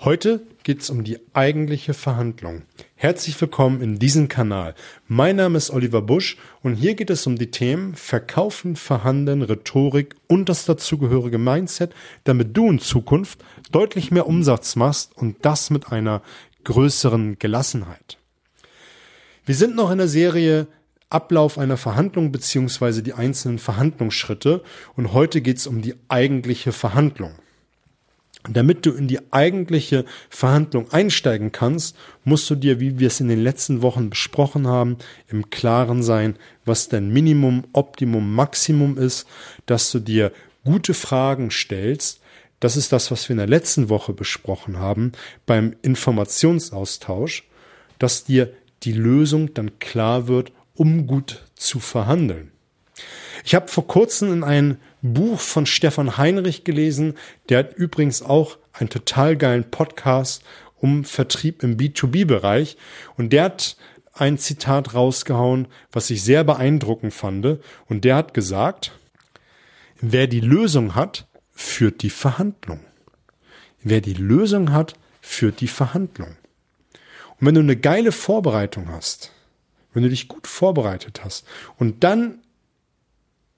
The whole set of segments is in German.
Heute geht es um die eigentliche Verhandlung. Herzlich willkommen in diesem Kanal. Mein Name ist Oliver Busch und hier geht es um die Themen Verkaufen, Verhandeln, Rhetorik und das dazugehörige Mindset, damit du in Zukunft deutlich mehr Umsatz machst und das mit einer größeren Gelassenheit. Wir sind noch in der Serie Ablauf einer Verhandlung beziehungsweise die einzelnen Verhandlungsschritte und heute geht es um die eigentliche Verhandlung. Damit du in die eigentliche Verhandlung einsteigen kannst, musst du dir, wie wir es in den letzten Wochen besprochen haben, im Klaren sein, was dein Minimum, Optimum, Maximum ist, dass du dir gute Fragen stellst. Das ist das, was wir in der letzten Woche besprochen haben beim Informationsaustausch, dass dir die Lösung dann klar wird, um gut zu verhandeln. Ich habe vor kurzem in ein Buch von Stefan Heinrich gelesen. Der hat übrigens auch einen total geilen Podcast um Vertrieb im B2B-Bereich. Und der hat ein Zitat rausgehauen, was ich sehr beeindruckend fand. Und der hat gesagt, wer die Lösung hat, führt die Verhandlung. Wer die Lösung hat, führt die Verhandlung. Und wenn du eine geile Vorbereitung hast, wenn du dich gut vorbereitet hast und dann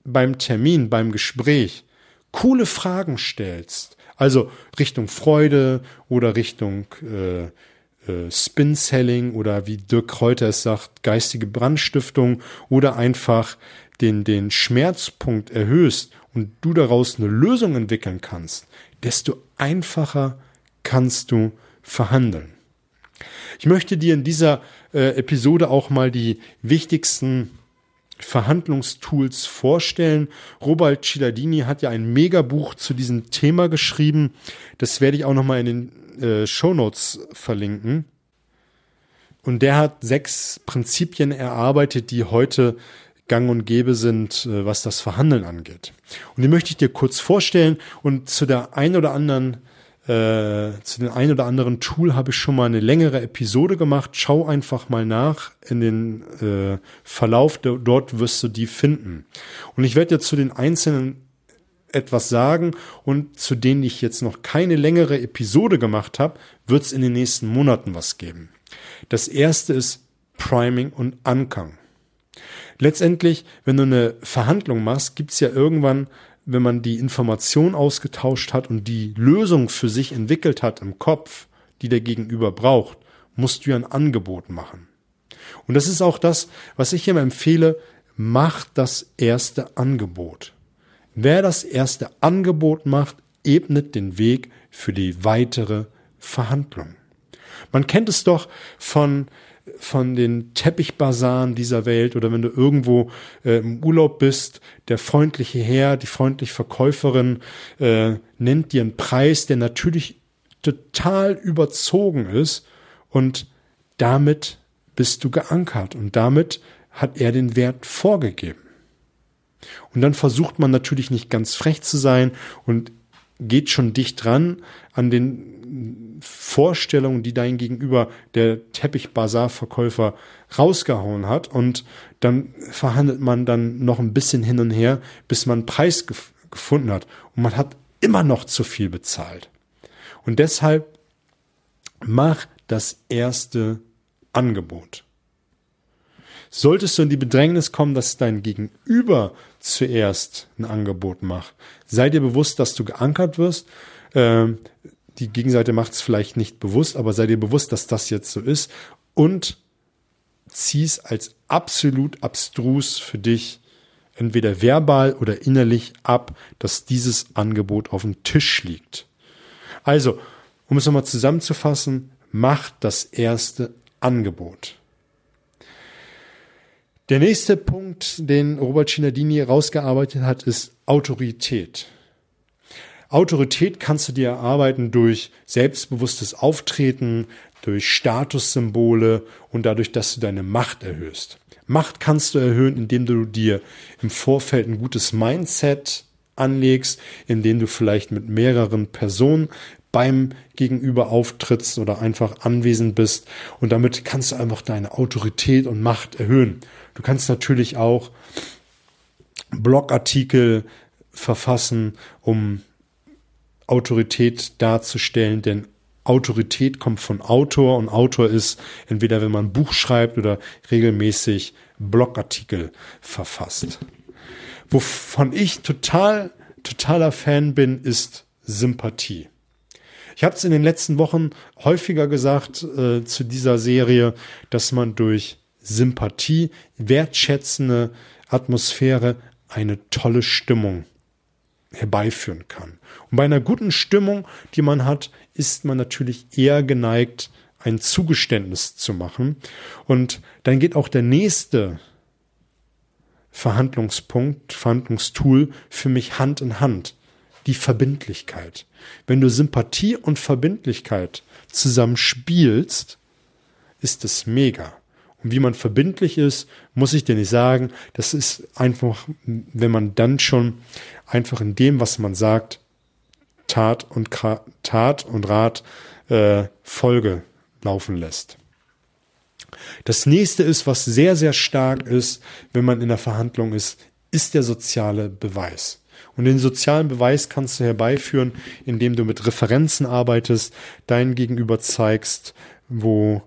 beim Termin, beim Gespräch coole Fragen stellst, also Richtung Freude oder Richtung äh, äh, Spin-Selling oder wie Dirk Kräuter es sagt, geistige Brandstiftung oder einfach den, den Schmerzpunkt erhöhst und du daraus eine Lösung entwickeln kannst, desto einfacher kannst du verhandeln. Ich möchte dir in dieser äh, Episode auch mal die wichtigsten Verhandlungstools vorstellen. Robert Cialdini hat ja ein Megabuch zu diesem Thema geschrieben. Das werde ich auch nochmal in den äh, Show Notes verlinken. Und der hat sechs Prinzipien erarbeitet, die heute gang und gäbe sind, äh, was das Verhandeln angeht. Und die möchte ich dir kurz vorstellen und zu der ein oder anderen äh, zu dem ein oder anderen Tool habe ich schon mal eine längere Episode gemacht. Schau einfach mal nach in den äh, Verlauf, dort wirst du die finden. Und ich werde jetzt zu den einzelnen etwas sagen und zu denen ich jetzt noch keine längere Episode gemacht habe, wird es in den nächsten Monaten was geben. Das erste ist Priming und Ankang. Letztendlich, wenn du eine Verhandlung machst, gibt es ja irgendwann wenn man die Information ausgetauscht hat und die Lösung für sich entwickelt hat im Kopf, die der Gegenüber braucht, musst du ja ein Angebot machen. Und das ist auch das, was ich immer empfehle, mach das erste Angebot. Wer das erste Angebot macht, ebnet den Weg für die weitere Verhandlung. Man kennt es doch von von den Teppichbasaren dieser Welt oder wenn du irgendwo äh, im Urlaub bist, der freundliche Herr, die freundliche Verkäuferin äh, nennt dir einen Preis, der natürlich total überzogen ist und damit bist du geankert und damit hat er den Wert vorgegeben. Und dann versucht man natürlich nicht ganz frech zu sein und geht schon dicht dran an den Vorstellungen, die dein Gegenüber der Teppichbazar-Verkäufer rausgehauen hat. Und dann verhandelt man dann noch ein bisschen hin und her, bis man einen Preis gef gefunden hat. Und man hat immer noch zu viel bezahlt. Und deshalb mach das erste Angebot. Solltest du in die Bedrängnis kommen, dass dein Gegenüber zuerst ein Angebot macht, sei dir bewusst, dass du geankert wirst. Ähm, die Gegenseite macht es vielleicht nicht bewusst, aber sei dir bewusst, dass das jetzt so ist und zieh's als absolut abstrus für dich entweder verbal oder innerlich ab, dass dieses Angebot auf dem Tisch liegt. Also, um es nochmal zusammenzufassen, macht das erste Angebot. Der nächste Punkt, den Robert Cialdini rausgearbeitet hat, ist Autorität. Autorität kannst du dir erarbeiten durch selbstbewusstes Auftreten, durch Statussymbole und dadurch, dass du deine Macht erhöhst. Macht kannst du erhöhen, indem du dir im Vorfeld ein gutes Mindset anlegst, indem du vielleicht mit mehreren Personen beim Gegenüber auftrittst oder einfach anwesend bist. Und damit kannst du einfach deine Autorität und Macht erhöhen. Du kannst natürlich auch Blogartikel verfassen, um Autorität darzustellen, denn Autorität kommt von Autor und Autor ist entweder, wenn man ein Buch schreibt oder regelmäßig Blogartikel verfasst. Wovon ich total, totaler Fan bin, ist Sympathie. Ich habe es in den letzten Wochen häufiger gesagt äh, zu dieser Serie, dass man durch Sympathie, wertschätzende Atmosphäre eine tolle Stimmung herbeiführen kann. Und bei einer guten Stimmung, die man hat, ist man natürlich eher geneigt, ein Zugeständnis zu machen. Und dann geht auch der nächste Verhandlungspunkt, Verhandlungstool für mich Hand in Hand. Die Verbindlichkeit. Wenn du Sympathie und Verbindlichkeit zusammen spielst, ist es mega. Und wie man verbindlich ist, muss ich dir nicht sagen. Das ist einfach, wenn man dann schon einfach in dem, was man sagt, Tat und Tat und Rat äh, Folge laufen lässt. Das nächste ist, was sehr, sehr stark ist, wenn man in der Verhandlung ist, ist der soziale Beweis. Und den sozialen Beweis kannst du herbeiführen, indem du mit Referenzen arbeitest, dein Gegenüber zeigst, wo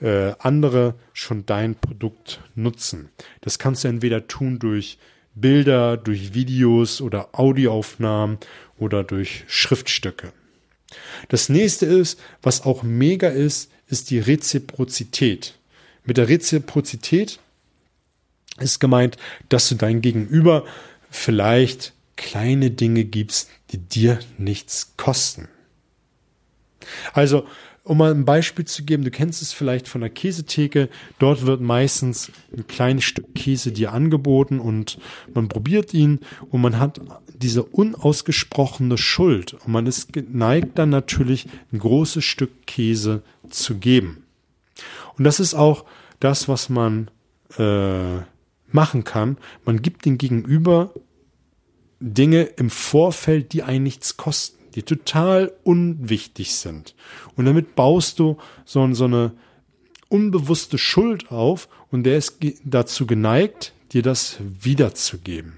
äh, andere schon dein Produkt nutzen. Das kannst du entweder tun durch Bilder, durch Videos oder Audioaufnahmen oder durch Schriftstücke. Das nächste ist, was auch mega ist, ist die Reziprozität. Mit der Reziprozität ist gemeint, dass du dein Gegenüber vielleicht kleine Dinge gibst, die dir nichts kosten. Also um mal ein Beispiel zu geben, du kennst es vielleicht von der Käsetheke. Dort wird meistens ein kleines Stück Käse dir angeboten und man probiert ihn und man hat diese unausgesprochene Schuld und man ist geneigt dann natürlich ein großes Stück Käse zu geben. Und das ist auch das, was man äh, machen kann. Man gibt den Gegenüber Dinge im Vorfeld, die einen nichts kosten die total unwichtig sind. Und damit baust du so, so eine unbewusste Schuld auf und der ist dazu geneigt, dir das wiederzugeben.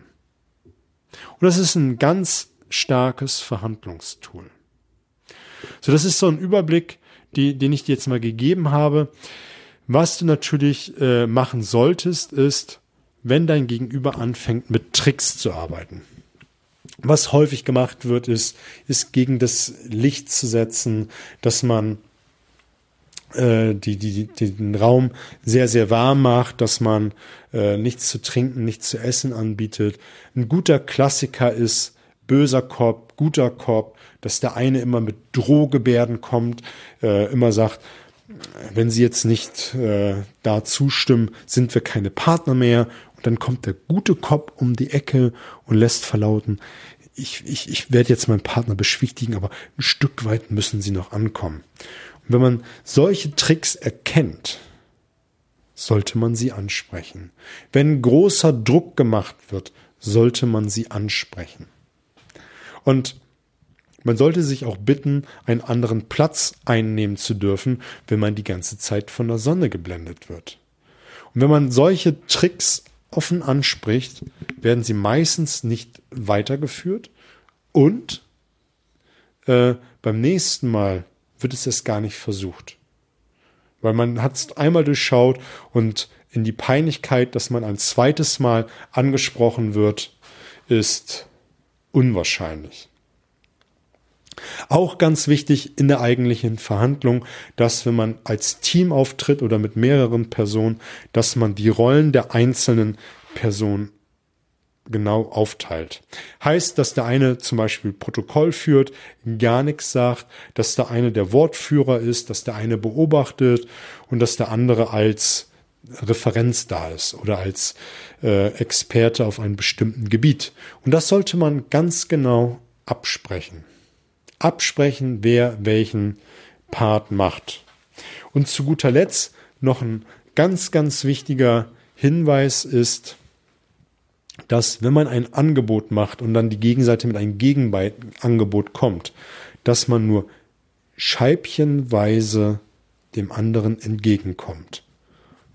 Und das ist ein ganz starkes Verhandlungstool. So, das ist so ein Überblick, die, den ich dir jetzt mal gegeben habe. Was du natürlich äh, machen solltest, ist, wenn dein Gegenüber anfängt, mit Tricks zu arbeiten. Was häufig gemacht wird, ist, ist gegen das Licht zu setzen, dass man äh, die, die, den Raum sehr, sehr warm macht, dass man äh, nichts zu trinken, nichts zu essen anbietet. Ein guter Klassiker ist böser Korb, guter Korb, dass der eine immer mit Drohgebärden kommt, äh, immer sagt, wenn Sie jetzt nicht äh, da zustimmen, sind wir keine Partner mehr und dann kommt der gute Kopf um die Ecke und lässt verlauten, ich, ich, ich werde jetzt meinen Partner beschwichtigen, aber ein Stück weit müssen sie noch ankommen. Und wenn man solche Tricks erkennt, sollte man sie ansprechen. Wenn großer Druck gemacht wird, sollte man sie ansprechen. Und man sollte sich auch bitten, einen anderen Platz einnehmen zu dürfen, wenn man die ganze Zeit von der Sonne geblendet wird. Und wenn man solche Tricks offen anspricht, werden sie meistens nicht weitergeführt und äh, beim nächsten Mal wird es erst gar nicht versucht. Weil man hat es einmal durchschaut und in die Peinlichkeit, dass man ein zweites Mal angesprochen wird, ist unwahrscheinlich. Auch ganz wichtig in der eigentlichen Verhandlung, dass wenn man als Team auftritt oder mit mehreren Personen, dass man die Rollen der einzelnen Personen genau aufteilt. Heißt, dass der eine zum Beispiel Protokoll führt, gar nichts sagt, dass der eine der Wortführer ist, dass der eine beobachtet und dass der andere als Referenz da ist oder als äh, Experte auf einem bestimmten Gebiet. Und das sollte man ganz genau absprechen absprechen, wer welchen Part macht. Und zu guter Letzt noch ein ganz, ganz wichtiger Hinweis ist, dass wenn man ein Angebot macht und dann die Gegenseite mit einem Gegenangebot kommt, dass man nur scheibchenweise dem anderen entgegenkommt.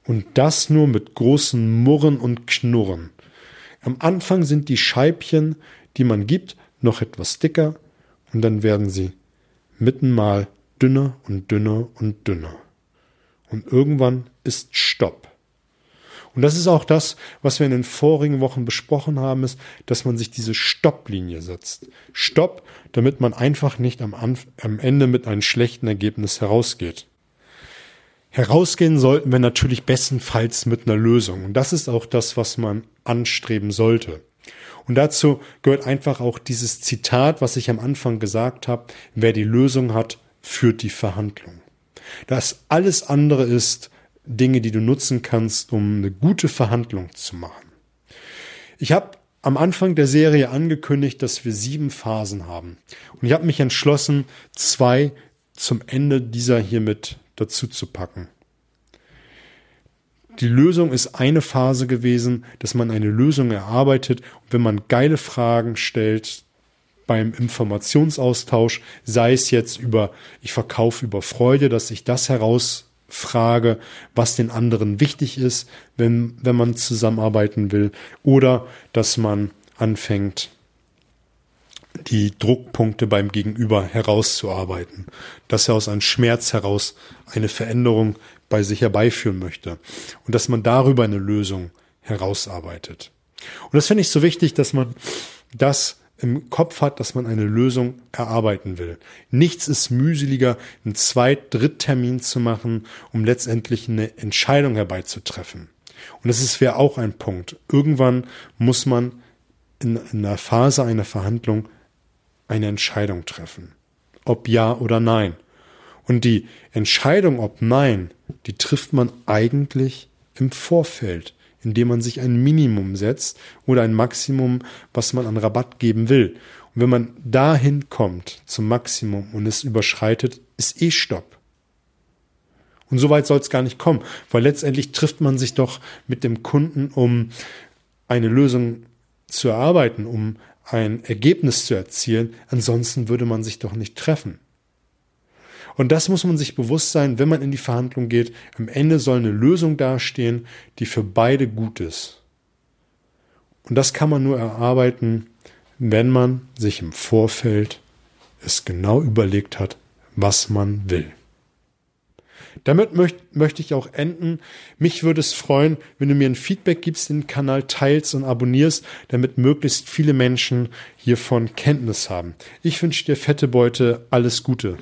Und das nur mit großen Murren und Knurren. Am Anfang sind die Scheibchen, die man gibt, noch etwas dicker, und dann werden sie mitten mal dünner und dünner und dünner. Und irgendwann ist Stopp. Und das ist auch das, was wir in den vorigen Wochen besprochen haben, ist, dass man sich diese Stopplinie setzt. Stopp, damit man einfach nicht am, Anf am Ende mit einem schlechten Ergebnis herausgeht. Herausgehen sollten wir natürlich bestenfalls mit einer Lösung. Und das ist auch das, was man anstreben sollte. Und dazu gehört einfach auch dieses Zitat, was ich am Anfang gesagt habe, wer die Lösung hat, führt die Verhandlung. Das alles andere ist Dinge, die du nutzen kannst, um eine gute Verhandlung zu machen. Ich habe am Anfang der Serie angekündigt, dass wir sieben Phasen haben. Und ich habe mich entschlossen, zwei zum Ende dieser hier mit dazu zu packen. Die Lösung ist eine Phase gewesen, dass man eine Lösung erarbeitet. Und wenn man geile Fragen stellt beim Informationsaustausch, sei es jetzt über, ich verkaufe über Freude, dass ich das herausfrage, was den anderen wichtig ist, wenn, wenn man zusammenarbeiten will, oder dass man anfängt, die Druckpunkte beim Gegenüber herauszuarbeiten, dass er aus einem Schmerz heraus eine Veränderung bei sich herbeiführen möchte und dass man darüber eine Lösung herausarbeitet. Und das finde ich so wichtig, dass man das im Kopf hat, dass man eine Lösung erarbeiten will. Nichts ist mühseliger, einen Zweit-, Dritttermin zu machen, um letztendlich eine Entscheidung herbeizutreffen. Und das wäre auch ein Punkt. Irgendwann muss man in, in einer Phase einer Verhandlung eine Entscheidung treffen. Ob ja oder nein. Und die Entscheidung, ob nein, die trifft man eigentlich im Vorfeld, indem man sich ein Minimum setzt oder ein Maximum, was man an Rabatt geben will. Und wenn man dahin kommt zum Maximum und es überschreitet, ist eh Stopp. Und so weit soll es gar nicht kommen, weil letztendlich trifft man sich doch mit dem Kunden, um eine Lösung zu erarbeiten, um ein Ergebnis zu erzielen, ansonsten würde man sich doch nicht treffen. Und das muss man sich bewusst sein, wenn man in die Verhandlung geht. Am Ende soll eine Lösung dastehen, die für beide gut ist. Und das kann man nur erarbeiten, wenn man sich im Vorfeld es genau überlegt hat, was man will. Damit möcht, möchte ich auch enden. Mich würde es freuen, wenn du mir ein Feedback gibst, den Kanal teilst und abonnierst, damit möglichst viele Menschen hiervon Kenntnis haben. Ich wünsche dir fette Beute, alles Gute.